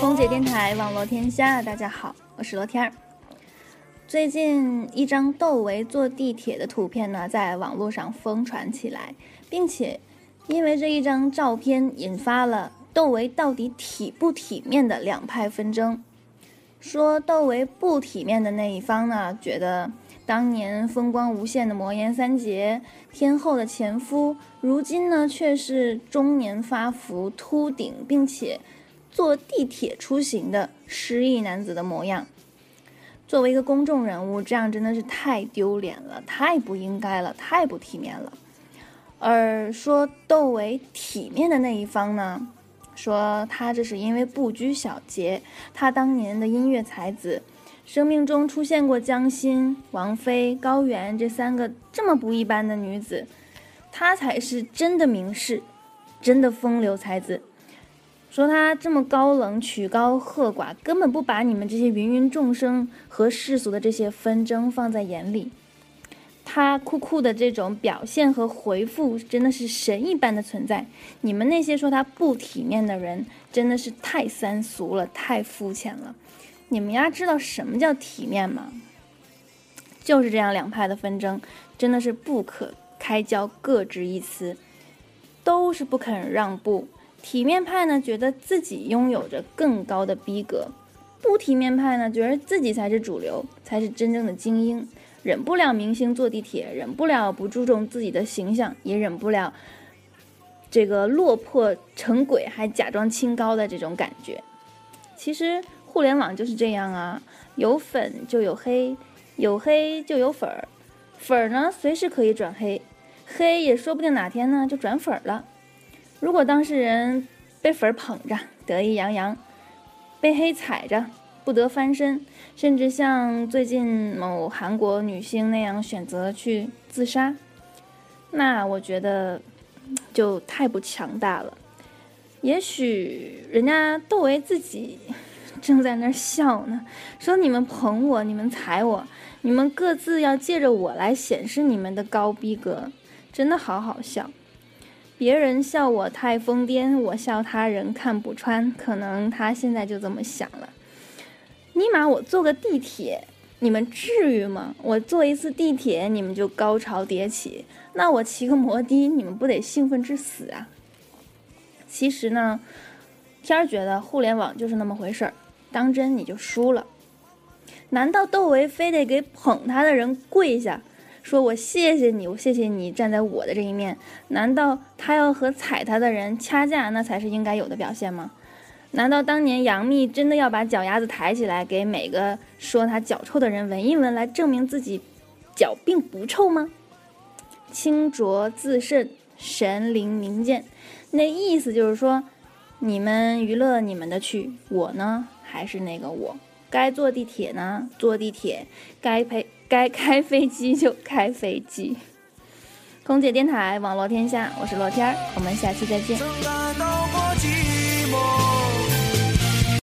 空姐电台网络天下，大家好，我是罗天儿。最近一张窦唯坐地铁的图片呢，在网络上疯传起来，并且因为这一张照片引发了窦唯到底体不体面的两派纷争。说窦唯不体面的那一方呢，觉得当年风光无限的魔岩三杰、天后的前夫，如今呢却是中年发福、秃顶，并且。坐地铁出行的失意男子的模样，作为一个公众人物，这样真的是太丢脸了，太不应该了，太不体面了。而说窦唯体面的那一方呢，说他这是因为不拘小节，他当年的音乐才子，生命中出现过江心、王菲、高原这三个这么不一般的女子，他才是真的名士，真的风流才子。说他这么高冷、曲高和寡，根本不把你们这些芸芸众生和世俗的这些纷争放在眼里。他酷酷的这种表现和回复，真的是神一般的存在。你们那些说他不体面的人，真的是太三俗了，太肤浅了。你们丫知道什么叫体面吗？就是这样，两派的纷争真的是不可开交，各执一词，都是不肯让步。体面派呢，觉得自己拥有着更高的逼格；不体面派呢，觉得自己才是主流，才是真正的精英。忍不了明星坐地铁，忍不了不注重自己的形象，也忍不了这个落魄成鬼还假装清高的这种感觉。其实互联网就是这样啊，有粉就有黑，有黑就有粉儿，粉儿呢随时可以转黑，黑也说不定哪天呢就转粉儿了。如果当事人被粉捧着得意洋洋，被黑踩着不得翻身，甚至像最近某韩国女星那样选择去自杀，那我觉得就太不强大了。也许人家窦唯自己正在那儿笑呢，说你们捧我，你们踩我，你们各自要借着我来显示你们的高逼格，真的好好笑。别人笑我太疯癫，我笑他人看不穿。可能他现在就这么想了。尼玛，我坐个地铁，你们至于吗？我坐一次地铁，你们就高潮迭起。那我骑个摩的，你们不得兴奋致死啊？其实呢，天儿觉得互联网就是那么回事儿，当真你就输了。难道窦唯非得给捧他的人跪下？说我谢谢你，我谢谢你站在我的这一面。难道他要和踩他的人掐架，那才是应该有的表现吗？难道当年杨幂真的要把脚丫子抬起来，给每个说她脚臭的人闻一闻，来证明自己脚并不臭吗？清浊自慎，神灵明鉴，那意思就是说，你们娱乐你们的去，我呢还是那个我，该坐地铁呢坐地铁，该陪。该开飞机就开飞机，空姐电台网络天下，我是洛天儿，我们下期再见。